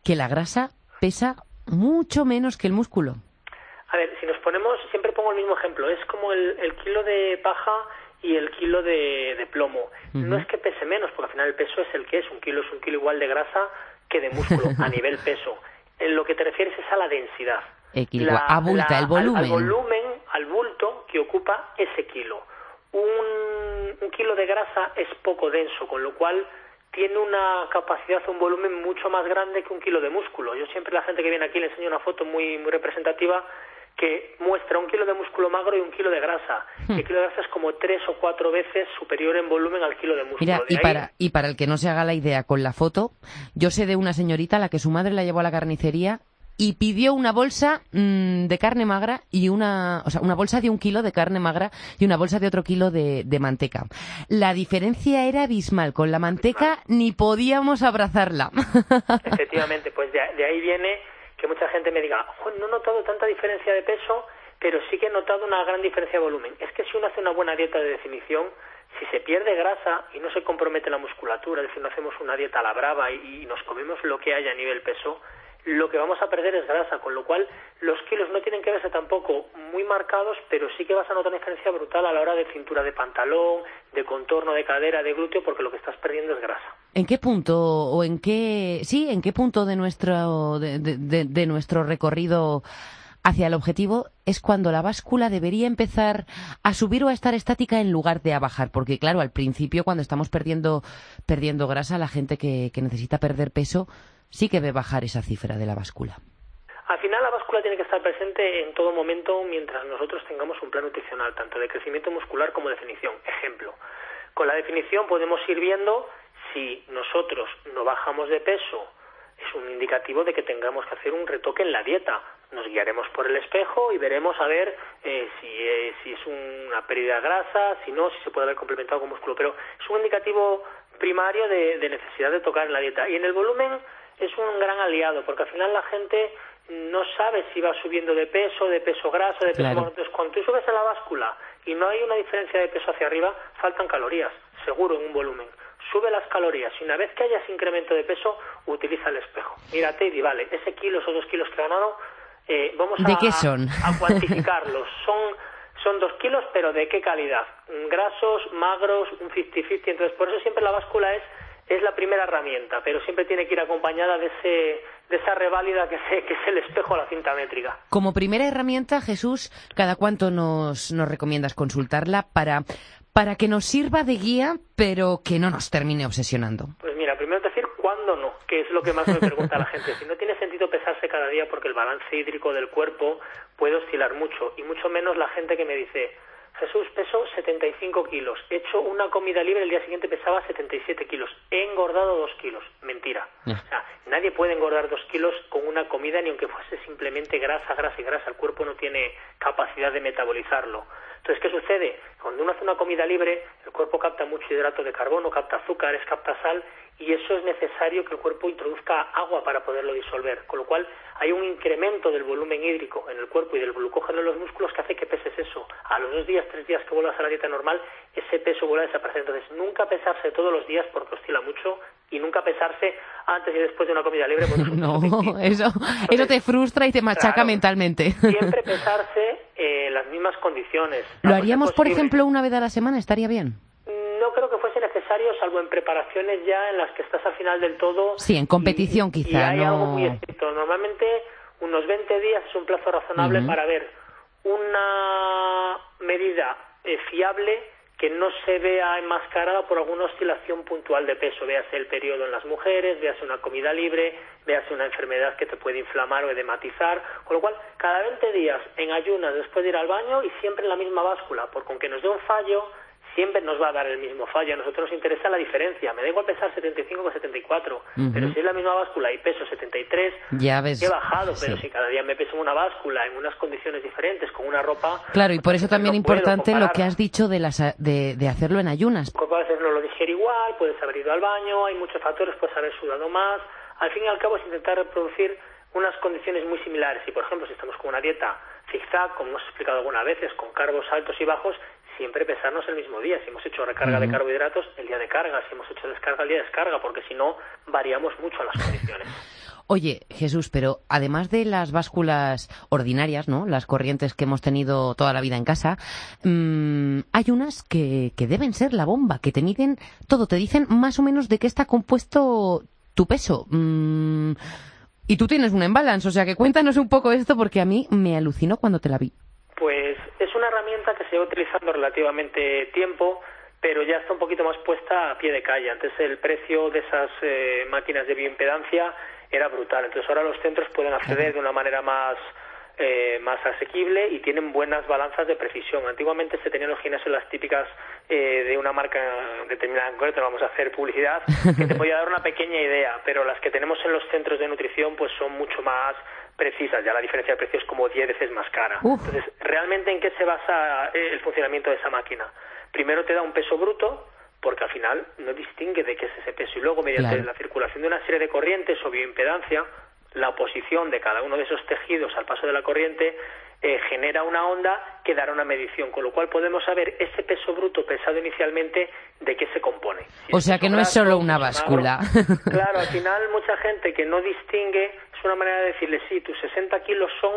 que la grasa pesa mucho menos que el músculo. A ver, si nos ponemos, siempre pongo el mismo ejemplo, es como el, el kilo de paja y el kilo de, plomo. No es que pese menos, porque al final el peso es el que es. Un kilo es un kilo igual de grasa que de músculo a nivel peso. En lo que te refieres es a la densidad. La, abulta, el volumen. Al, volumen, al bulto que ocupa ese kilo. Un, un kilo de grasa es poco denso, con lo cual tiene una capacidad, un volumen mucho más grande que un kilo de músculo. Yo siempre a la gente que viene aquí le enseño una foto muy, muy representativa que muestra un kilo de músculo magro y un kilo de grasa. Hmm. El kilo de grasa es como tres o cuatro veces superior en volumen al kilo de músculo. Mira, y, para, y para el que no se haga la idea con la foto, yo sé de una señorita a la que su madre la llevó a la carnicería y pidió una bolsa mm, de carne magra y una, o sea, una bolsa de un kilo de carne magra y una bolsa de otro kilo de, de manteca. La diferencia era abismal. Con la manteca ni podíamos abrazarla. Efectivamente, pues de ahí viene que mucha gente me diga, no he notado tanta diferencia de peso, pero sí que he notado una gran diferencia de volumen. Es que si uno hace una buena dieta de definición, si se pierde grasa y no se compromete la musculatura, es decir, no hacemos una dieta a la brava y, nos comemos lo que haya a nivel peso, lo que vamos a perder es grasa, con lo cual los kilos no tienen que verse tampoco muy marcados, pero sí que vas a notar una diferencia brutal a la hora de cintura de pantalón, de contorno de cadera, de glúteo, porque lo que estás perdiendo es grasa. ¿En qué punto o en qué sí, en qué punto de nuestro de, de nuestro recorrido hacia el objetivo es cuando la báscula debería empezar a subir o a estar estática en lugar de a bajar, porque claro, al principio cuando estamos perdiendo perdiendo grasa, la gente que, que necesita perder peso sí que ve bajar esa cifra de la báscula. Al final la báscula tiene que estar presente en todo momento mientras nosotros tengamos un plan nutricional, tanto de crecimiento muscular como de definición. Ejemplo, con la definición podemos ir viendo si nosotros no bajamos de peso, es un indicativo de que tengamos que hacer un retoque en la dieta. Nos guiaremos por el espejo y veremos a ver eh, si, eh, si es una pérdida de grasa, si no, si se puede haber complementado con músculo. Pero es un indicativo primario de, de necesidad de tocar en la dieta. Y en el volumen es un gran aliado, porque al final la gente no sabe si va subiendo de peso, de peso graso, de peso... Entonces, cuando tú subes en la báscula y no hay una diferencia de peso hacia arriba, faltan calorías, seguro, en un volumen. Sube las calorías y una vez que hayas incremento de peso, utiliza el espejo. Mírate y vale, ese kilo o dos kilos que he ganado, eh, vamos a, qué son? a cuantificarlos. son son dos kilos, pero ¿de qué calidad? Grasos, magros, un 50-50. Entonces, por eso siempre la báscula es es la primera herramienta, pero siempre tiene que ir acompañada de, ese, de esa reválida que, que es el espejo a la cinta métrica. Como primera herramienta, Jesús, ¿cada cuánto nos, nos recomiendas consultarla para, para que nos sirva de guía, pero que no nos termine obsesionando? Pues mira, primero decir cuándo no, que es lo que más me pregunta la gente. Si no tiene sentido pesarse cada día porque el balance hídrico del cuerpo puede oscilar mucho, y mucho menos la gente que me dice, Jesús, peso 75 kilos. He hecho una comida libre, el día siguiente pesaba 77 kilos. He engordado 2 kilos. Mentira. O sea, nadie puede engordar 2 kilos con una comida, ni aunque fuese simplemente grasa, grasa y grasa. El cuerpo no tiene capacidad de metabolizarlo. Entonces, ¿qué sucede? Cuando uno hace una comida libre, el cuerpo capta mucho hidrato de carbono, capta azúcares, capta sal, y eso es necesario que el cuerpo introduzca agua para poderlo disolver. Con lo cual, hay un incremento del volumen hídrico en el cuerpo y del glucógeno en los músculos que hace que peses eso. A los dos días, tres días que vuelvas a la dieta normal, ese peso vuelve a desaparecer. Entonces, nunca pesarse todos los días porque oscila mucho y nunca pesarse antes y después de una comida libre. porque es un No, eso, eso te frustra y te machaca Claro. mentalmente. Siempre pesarse eh, las mismas condiciones. ¿Lo haríamos, por ejemplo, una vez a la semana? ¿Estaría bien? No creo que fuese necesario, salvo en preparaciones ya en las que estás al final del todo. Sí, en competición y- quizá, Y hay no- algo muy estricto. Normalmente unos 20 días es un plazo razonable para ver una medida eh, fiable que no se vea enmascarada por alguna oscilación puntual de peso, véase el periodo en las mujeres, véase una comida libre, véase una enfermedad que te puede inflamar o edematizar, con lo cual cada 20 días en ayunas después de ir al baño y siempre en la misma báscula, porque aunque nos dé un fallo, siempre nos va a dar el mismo fallo. A nosotros nos interesa la diferencia. Me da igual pesar 75 con 74, pero si es la misma báscula y peso 73, Ya ves. he bajado, pero sí. si cada día me peso en una báscula, en unas condiciones diferentes, con una ropa... Claro, y pues por eso entonces también no importante lo que has dicho de, las, de, de hacerlo en ayunas. El cuerpo a veces no lo digiere igual, puedes haber ido al baño, hay muchos factores, puedes haber sudado más. Al fin y al cabo es intentar reproducir unas condiciones muy similares. Y, por ejemplo, si estamos con una dieta zigzag, como hemos explicado algunas veces, con cargos altos y bajos, siempre pesarnos el mismo día. Si hemos hecho recarga de carbohidratos, el día de carga. Si hemos hecho descarga, el día de descarga, porque si no, variamos mucho las condiciones. Oye, Jesús, pero además de las básculas ordinarias, ¿no? Las corrientes que hemos tenido toda la vida en casa, mm, hay unas que, que deben ser la bomba, que te miden todo, te dicen más o menos de qué está compuesto tu peso. Mm, y tú tienes un embalance, o sea que cuéntanos un poco esto porque a mí me alucinó cuando te la vi. Pues herramienta que se lleva utilizando relativamente tiempo, pero ya está un poquito más puesta a pie de calle. Antes el precio de esas eh, máquinas de bioimpedancia era brutal. Entonces ahora los centros pueden acceder de una manera más eh, más asequible y tienen buenas balanzas de precisión. Antiguamente se tenían los gimnasios las típicas eh, de una marca determinada en concreto, no vamos a hacer publicidad, que te podía dar una pequeña idea, pero las que tenemos en los centros de nutrición pues son mucho más precisas, ya la diferencia de precio es como 10 veces más cara. Uf. Entonces, ¿realmente en qué se basa eh, el funcionamiento de esa máquina? Primero te da un peso bruto, porque al final no distingue de qué es ese peso, y luego mediante Claro. la circulación de una serie de corrientes o bioimpedancia, la oposición de cada uno de esos tejidos al paso de la corriente eh, genera una onda que dará una medición, con lo cual podemos saber ese peso bruto pesado inicialmente de qué se compone. Si O sea que no es solo una magro. báscula. Claro, al final mucha gente que no distingue una manera de decirle, sí, tus 60 kilos son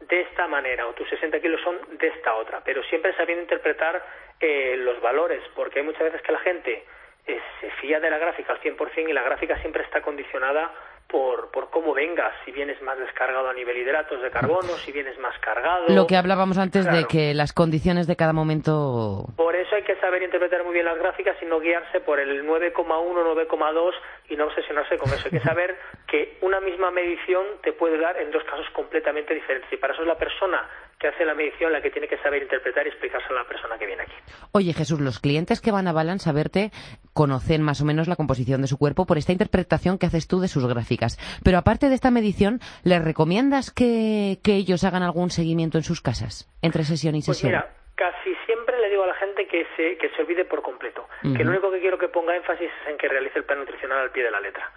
de esta manera o tus 60 kilos son de esta otra, pero siempre sabiendo interpretar eh, los valores, porque hay muchas veces que la gente eh, se fía de la gráfica al 100% y la gráfica siempre está condicionada por, por cómo vengas, si vienes más descargado a nivel hidratos de carbono, si vienes más cargado. Lo que hablábamos antes de que las condiciones de cada momento... Por eso hay que saber interpretar muy bien las gráficas y no guiarse por el 9,1, 9,2 y no obsesionarse con eso. Hay que saber que una misma medición te puede dar en dos casos completamente diferentes. Y para eso es la persona que hace la medición la que tiene que saber interpretar y explicárselo a la persona que viene aquí. Oye, Jesús, los clientes que van a Balance a verte conocen más o menos la composición de su cuerpo por esta interpretación que haces tú de sus gráficas. Pero aparte de esta medición, ¿les recomiendas que, que ellos hagan algún seguimiento en sus casas, entre sesión y Pues sesión? mira, casi siempre le digo a la gente que se, que se olvide por completo. Que lo único que quiero que ponga énfasis es en que realice el plan nutricional al pie de la letra.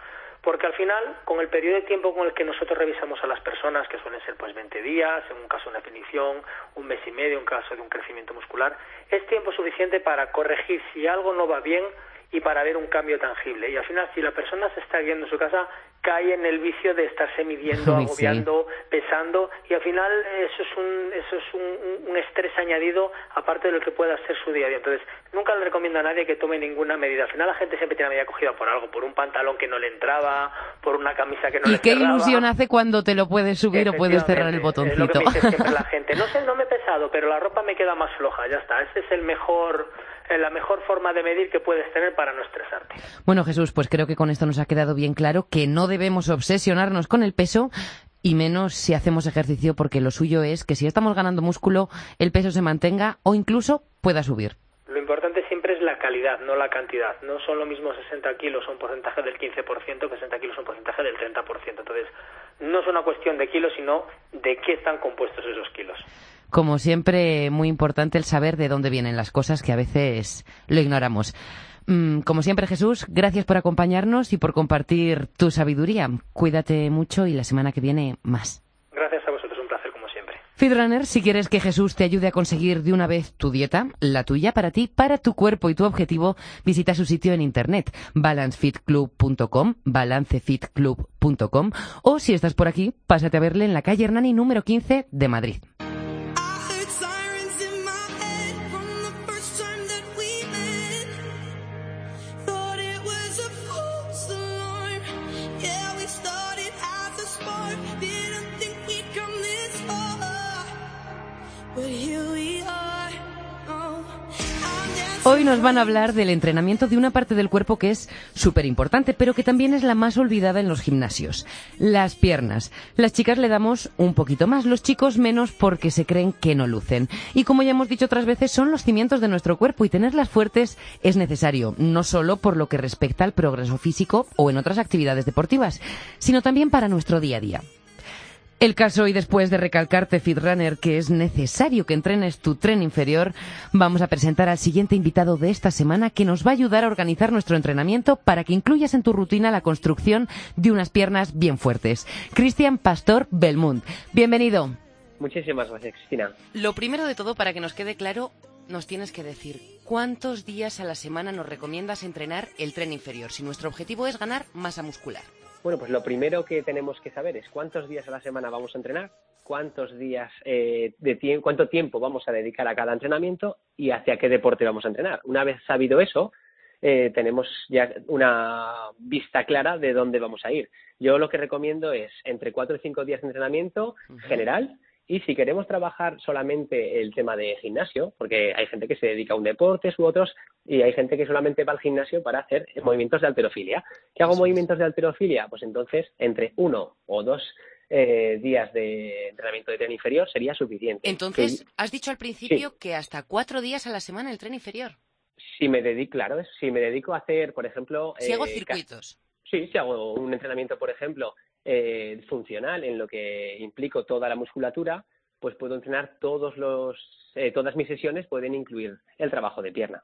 Porque al final, con el periodo de tiempo con el que nosotros revisamos a las personas, que suelen ser pues 20 días, en un caso una definición, un mes y medio, en caso de un crecimiento muscular, es tiempo suficiente para corregir si algo no va bien y para ver un cambio tangible. Y al final, si la persona se está guiando en su casa, cae en el vicio de estarse midiendo, Uy, sí. agobiando, pesando, y al final eso es un, eso es un, un- estrés añadido aparte de lo que pueda ser su día a día. Entonces, nunca le recomiendo a nadie que tome ninguna medida. Al final la gente siempre tiene la medida cogida por algo, por un pantalón que no le entraba, por una camisa que no ¿Y le qué cerraba. ilusión hace cuando te lo puedes subir o puedes cerrar el Es botoncito? lo que me dice siempre la gente. No sé, no me he pesado, pero la ropa me queda más floja, ya está. Ese es el mejor, la mejor forma de medir que puedes tener para no estresarte. Bueno, Jesús, pues creo que con esto nos ha quedado bien claro que no debemos obsesionarnos con el peso y menos si hacemos ejercicio porque lo suyo es que si estamos ganando músculo, el peso se mantenga o incluso pueda subir. Lo importante siempre es la calidad, no la cantidad. No son lo mismo 60 kilos un porcentaje del 15% que 60 kilos un porcentaje del 30%. Entonces, no es una cuestión de kilos, sino de qué están compuestos esos kilos. Como siempre, muy importante el saber de dónde vienen las cosas que a veces lo ignoramos. Mm, como siempre, Jesús, gracias por acompañarnos y por compartir tu sabiduría. Cuídate mucho y la semana que viene más. Gracias a vosotros, un placer como siempre. Feedrunner, si quieres que Jesús te ayude a conseguir de una vez tu dieta, la tuya para ti, para tu cuerpo y tu objetivo, visita su sitio en internet, balancefitclub.com, balancefitclub.com, o si estás por aquí, pásate a verle en la calle Hernani número 15 de Madrid. Hoy nos van a hablar del entrenamiento de una parte del cuerpo que es súper importante, pero que también es la más olvidada en los gimnasios, las piernas. Las chicas le damos un poquito más, los chicos menos porque se creen que no lucen. Y como ya hemos dicho otras veces, son los cimientos de nuestro cuerpo y tenerlas fuertes es necesario, no solo por lo que respecta al progreso físico o en otras actividades deportivas, sino también para nuestro día a día. El caso, y después de recalcarte, Fitrunner, que es necesario que entrenes tu tren inferior, vamos a presentar al siguiente invitado de esta semana que nos va a ayudar a organizar nuestro entrenamiento para que incluyas en tu rutina la construcción de unas piernas bien fuertes. Cristian Pastor Belmont. Bienvenido. Muchísimas gracias, Cristina. Lo primero de todo, para que nos quede claro, nos tienes que decir cuántos días a la semana nos recomiendas entrenar el tren inferior, si nuestro objetivo es ganar masa muscular. Bueno, pues lo primero que tenemos que saber es cuántos días a la semana vamos a entrenar, cuántos días eh, de tie- cuánto tiempo vamos a dedicar a cada entrenamiento y hacia qué deporte vamos a entrenar. Una vez sabido eso, eh, tenemos ya una vista clara de dónde vamos a ir. Yo lo que recomiendo es entre cuatro y cinco días de entrenamiento general y si queremos trabajar solamente el tema de gimnasio, porque hay gente que se dedica a un deporte u otros y hay gente que solamente va al gimnasio para hacer movimientos de alterofilia. ¿Qué hago movimientos de alterofilia? Pues entonces entre uno o dos eh, días de entrenamiento de tren inferior sería suficiente. Entonces, has dicho al principio que hasta cuatro días a la semana el tren inferior. si me dedico, claro, si me dedico a hacer, por ejemplo, Si hago eh, circuitos. Sí, si hago un entrenamiento, por ejemplo, eh, funcional en lo que implico toda la musculatura, pues puedo entrenar todos los, eh, todas mis sesiones pueden incluir el trabajo de pierna.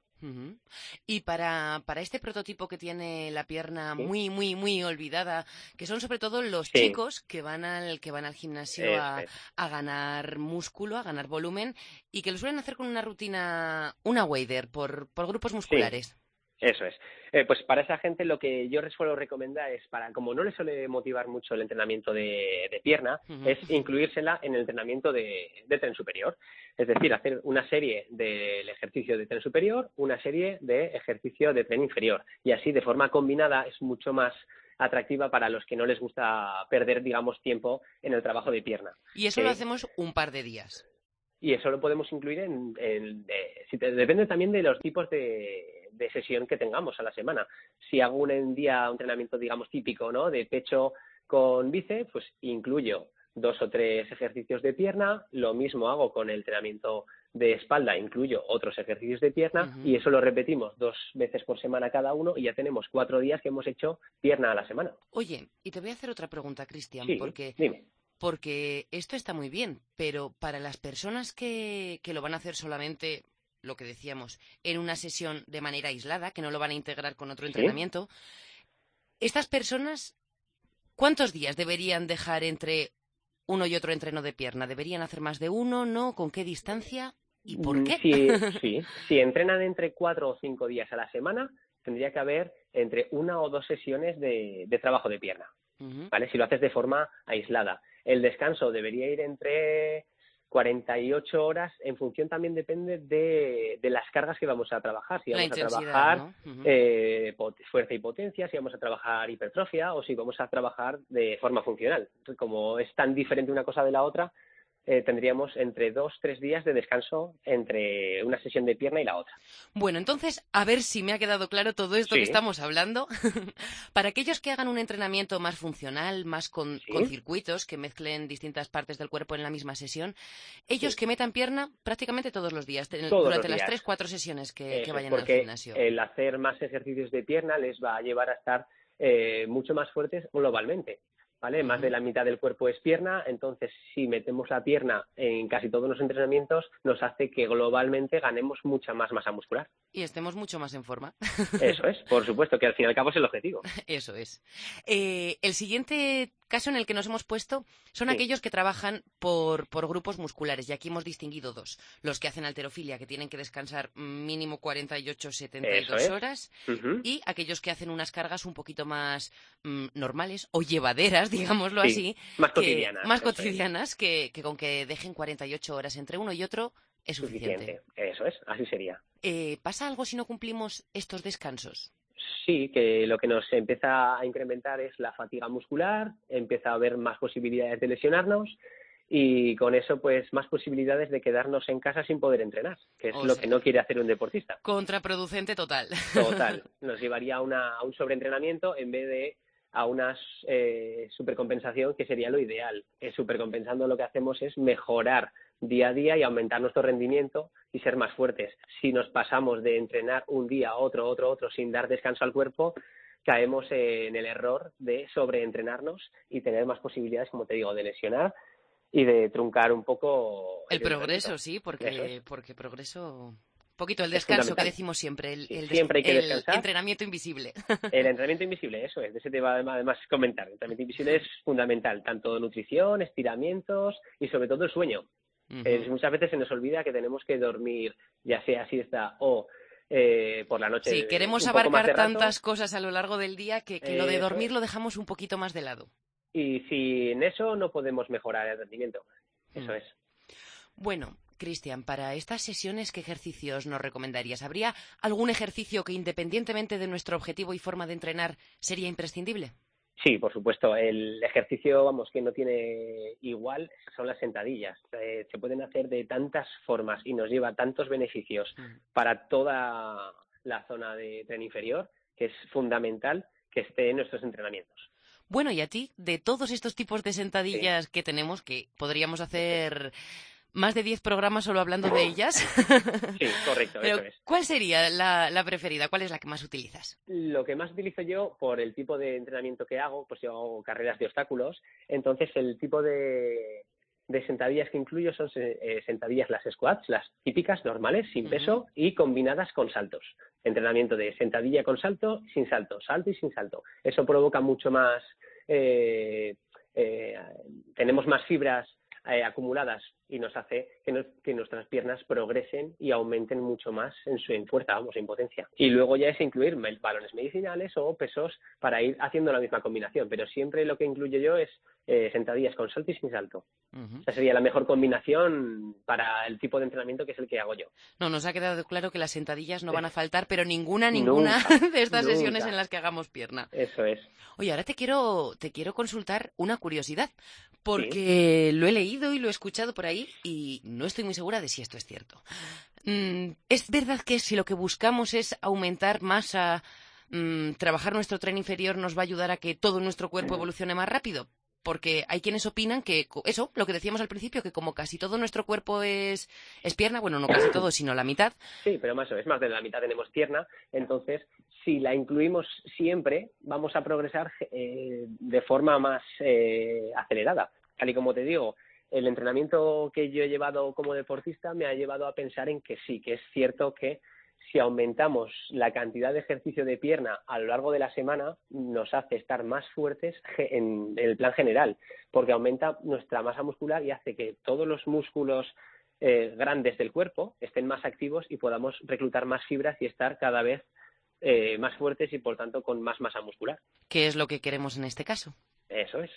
Y para, para este prototipo que tiene la pierna Sí. muy, muy, muy olvidada, que son sobre todo los Sí. chicos que van al, que van al gimnasio a, Eso es. a ganar músculo, a ganar volumen, y que lo suelen hacer con una rutina, una wader, por, por grupos musculares. Eso es. Eh, pues para esa gente lo que yo les suelo recomendar es, para como no les suele motivar mucho el entrenamiento de, de pierna, es incluírsela en el entrenamiento de, de tren superior. Es decir, hacer una serie del ejercicio de tren superior, una serie de ejercicio de tren inferior. Y así, de forma combinada, es mucho más atractiva para los que no les gusta perder, digamos, tiempo en el trabajo de pierna. Y eso lo hacemos un par de días. Y eso lo podemos incluir en, en- de- si te- depende también de los tipos de, de sesión que tengamos a la semana. Si hago un día un entrenamiento, digamos, típico, ¿no? De pecho con bíceps, pues incluyo dos o tres ejercicios de pierna. Lo mismo hago con el entrenamiento de espalda, incluyo otros ejercicios de pierna y eso lo repetimos dos veces por semana cada uno y ya tenemos cuatro días que hemos hecho pierna a la semana. Oye, y te voy a hacer otra pregunta, Cristian, Sí, porque dime. porque esto está muy bien, pero para las personas que, que lo van a hacer solamente, lo que decíamos, en una sesión de manera aislada, que no lo van a integrar con otro Sí. entrenamiento, estas personas, ¿cuántos días deberían dejar entre uno y otro entreno de pierna? ¿Deberían hacer más de uno? ¿No? ¿Con qué distancia? ¿Y por Mm, qué? Si, sí, si entrenan entre cuatro o cinco días a la semana, tendría que haber entre una o dos sesiones de, de trabajo de pierna. ¿vale? Si lo haces de forma aislada. El descanso debería ir entre 48 horas, en función también depende de, de las cargas que vamos a trabajar. Si vamos a trabajar ¿no? Eh, fuerza y potencia, si vamos a trabajar hipertrofia o si vamos a trabajar de forma funcional. Como es tan diferente una cosa de la otra, eh, tendríamos entre dos, tres días de descanso entre una sesión de pierna y la otra. Bueno, entonces, a ver si me ha quedado claro todo esto Sí. que estamos hablando. Para aquellos que hagan un entrenamiento más funcional, más con, Sí. con circuitos, que mezclen distintas partes del cuerpo en la misma sesión, ellos Sí. que metan pierna prácticamente todos los días, Todos durante los las tres, cuatro sesiones que, es, vayan al porque gimnasio. el hacer más ejercicios de pierna les va a llevar a estar eh, mucho más fuertes globalmente. ¿Vale? Más de la mitad del cuerpo es pierna, entonces si metemos la pierna en casi todos los entrenamientos, nos hace que globalmente ganemos mucha más masa muscular. Y estemos mucho más en forma. Eso es, por supuesto, que al fin y al cabo es el objetivo. Eso es. Eh, el siguiente caso en el que nos hemos puesto son Sí. aquellos que trabajan por, por grupos musculares. Y aquí hemos distinguido dos. Los que hacen alterofilia, que tienen que descansar mínimo 48, 72 Eso es. horas. Ujú. Y aquellos que hacen unas cargas un poquito más mm, normales o llevaderas, digámoslo Sí, así. más que- cotidianas, Más es. cotidianas que, que con que dejen 48 horas entre uno y otro es suficiente. Suficiente. Eso es, así sería. Eh, ¿Pasa algo si no cumplimos estos descansos? Sí, que lo que nos empieza a incrementar es la fatiga muscular, empieza a haber más posibilidades de lesionarnos y con eso pues más posibilidades de quedarnos en casa sin poder entrenar, que es O lo sea- que no quiere hacer un deportista. Contraproducente total. Total, nos llevaría a, una- a un sobreentrenamiento en vez de a una eh, supercompensación que sería lo ideal. Eh, supercompensando lo que hacemos es mejorar día a día y aumentar nuestro rendimiento y ser más fuertes. Si nos pasamos de entrenar un día, otro, otro, otro, sin dar descanso al cuerpo, caemos en el error de sobreentrenarnos y tener más posibilidades, como te digo, de lesionar y de truncar un poco El progreso, sí, porque, es. porque progreso. Un poquito el Es descanso que decimos siempre, el, siempre hay que el entrenamiento invisible. El entrenamiento invisible, eso es, de ese te va además a comentar. El entrenamiento invisible es fundamental, tanto nutrición, estiramientos y sobre todo el sueño. Eh, muchas veces se nos olvida que tenemos que dormir, ya sea siesta o eh, por la noche. Sí, queremos abarcar tantas cosas a lo largo del día que, que lo de dormir lo dejamos un poquito más de lado. Y sin eso no podemos mejorar el rendimiento. Eso Mm. es. Bueno, Cristian, para estas sesiones, ¿qué ejercicios nos recomendarías? ¿Habría algún ejercicio que, independientemente de nuestro objetivo y forma de entrenar, sería imprescindible? Sí, por supuesto. El ejercicio, vamos, que no tiene igual son las sentadillas. Eh, se pueden hacer de tantas formas y nos lleva tantos beneficios para toda la zona de tren inferior que es fundamental que esté en nuestros entrenamientos. Bueno, y a ti, de todos estos tipos de sentadillas que tenemos, que podríamos hacer más de 10 programas solo hablando de ellas, Sí, correcto, pero eso es. ¿cuál sería la, la preferida? ¿Cuál es la que más utilizas? Lo que más utilizo yo, por el tipo de entrenamiento que hago, pues yo hago carreras de obstáculos, entonces el tipo de, de sentadillas que incluyo son eh, sentadillas las squats, las típicas, normales, sin peso y combinadas con saltos. Entrenamiento de sentadilla con salto, sin salto, salto y sin salto. Eso provoca mucho más, eh, eh, tenemos más fibras eh, acumuladas y nos hace que, nos- que nuestras piernas progresen y aumenten mucho más en su en fuerza, vamos, en potencia. Y luego ya es incluir balones medicinales o pesos para ir haciendo la misma combinación, pero siempre lo que incluyo yo es eh, sentadillas con salto y sin salto. Ujú. Esa sería la mejor combinación para el tipo de entrenamiento que es el que hago yo. No, nos ha quedado claro que las sentadillas no van a faltar, pero ninguna, ninguna Nunca, de estas nunca. sesiones en las que hagamos pierna. Eso es. Oye, ahora te quiero, te quiero consultar una curiosidad, porque lo he leído y lo he escuchado por ahí y no estoy muy segura de si esto es cierto. Mm, ¿Es verdad que si lo que buscamos es aumentar masa, mm, trabajar nuestro tren inferior nos va a ayudar a que todo nuestro cuerpo evolucione más rápido? Porque hay quienes opinan que eso, lo que decíamos al principio, que como casi todo nuestro cuerpo es, es pierna, bueno, no casi todo, sino la mitad, Sí, pero más o menos, más de la mitad tenemos pierna, entonces si la incluimos siempre vamos a progresar eh, de forma más eh, acelerada. Tal y como te digo, el entrenamiento que yo he llevado como deportista me ha llevado a pensar en que sí, que es cierto que si aumentamos la cantidad de ejercicio de pierna a lo largo de la semana, nos hace estar más fuertes en el plan general, porque aumenta nuestra masa muscular y hace que todos los músculos eh, grandes del cuerpo estén más activos y podamos reclutar más fibras y estar cada vez eh, más fuertes y por tanto con más masa muscular. que es lo que queremos en este caso. Eso es.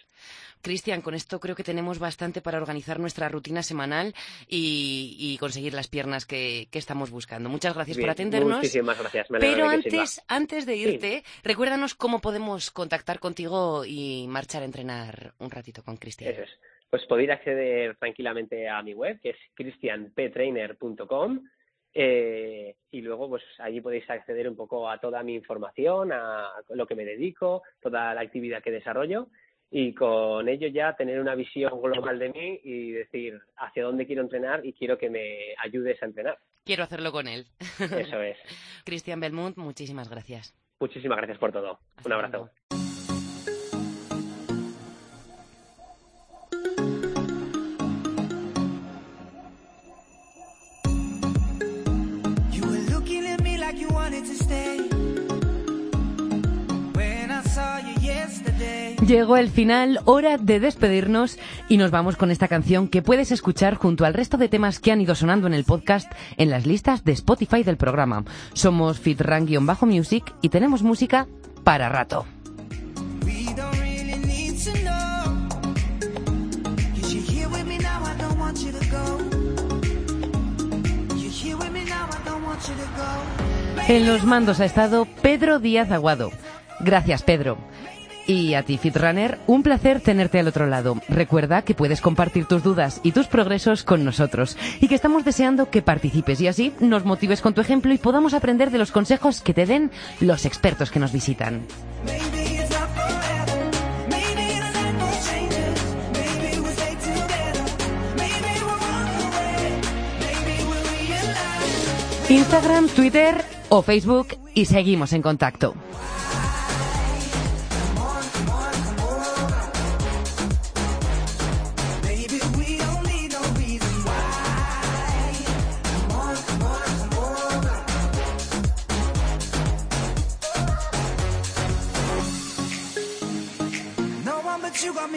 Cristian, con esto creo que tenemos bastante para organizar nuestra rutina semanal y, y conseguir las piernas que, que estamos buscando. Muchas gracias por atendernos. Muchísimas gracias. me Pero antes, antes de irte, recuérdanos cómo podemos contactar contigo y marchar a entrenar un ratito con Cristian. Eso es. pues podéis acceder tranquilamente a mi web, que es christianptrainer.com. Eh, y luego, pues allí podéis acceder un poco a toda mi información, a lo que me dedico, toda la actividad que desarrollo y con ello ya tener una visión global de mí y decir hacia dónde quiero entrenar y quiero que me ayudes a entrenar. Quiero hacerlo con él. Eso es. Cristian Belmont, muchísimas gracias. Muchísimas gracias por todo. Hasta Un abrazo. luego. You wanted to stay. Llegó el final, hora de despedirnos y nos vamos con esta canción que puedes escuchar junto al resto de temas que han ido sonando en el podcast en las listas de Spotify del programa. Somos fitran-music y tenemos música para rato. En los mandos ha estado Pedro Díaz Aguado. Gracias, Pedro. Y a ti, Fitrunner, un placer tenerte al otro lado. Recuerda que puedes compartir tus dudas y tus progresos con nosotros y que estamos deseando que participes y así nos motives con tu ejemplo y podamos aprender de los consejos que te den los expertos que nos visitan. Instagram, Twitter o Facebook y seguimos en contacto.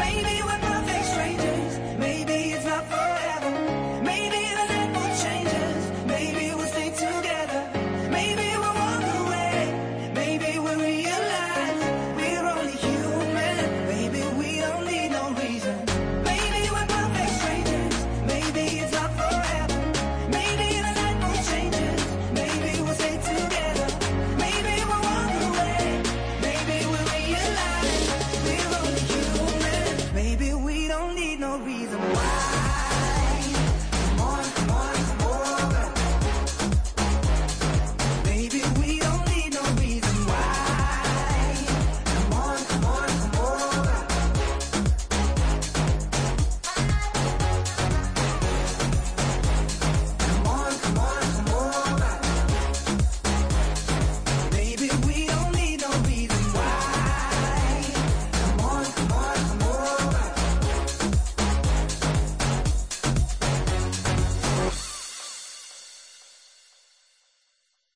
baby, we're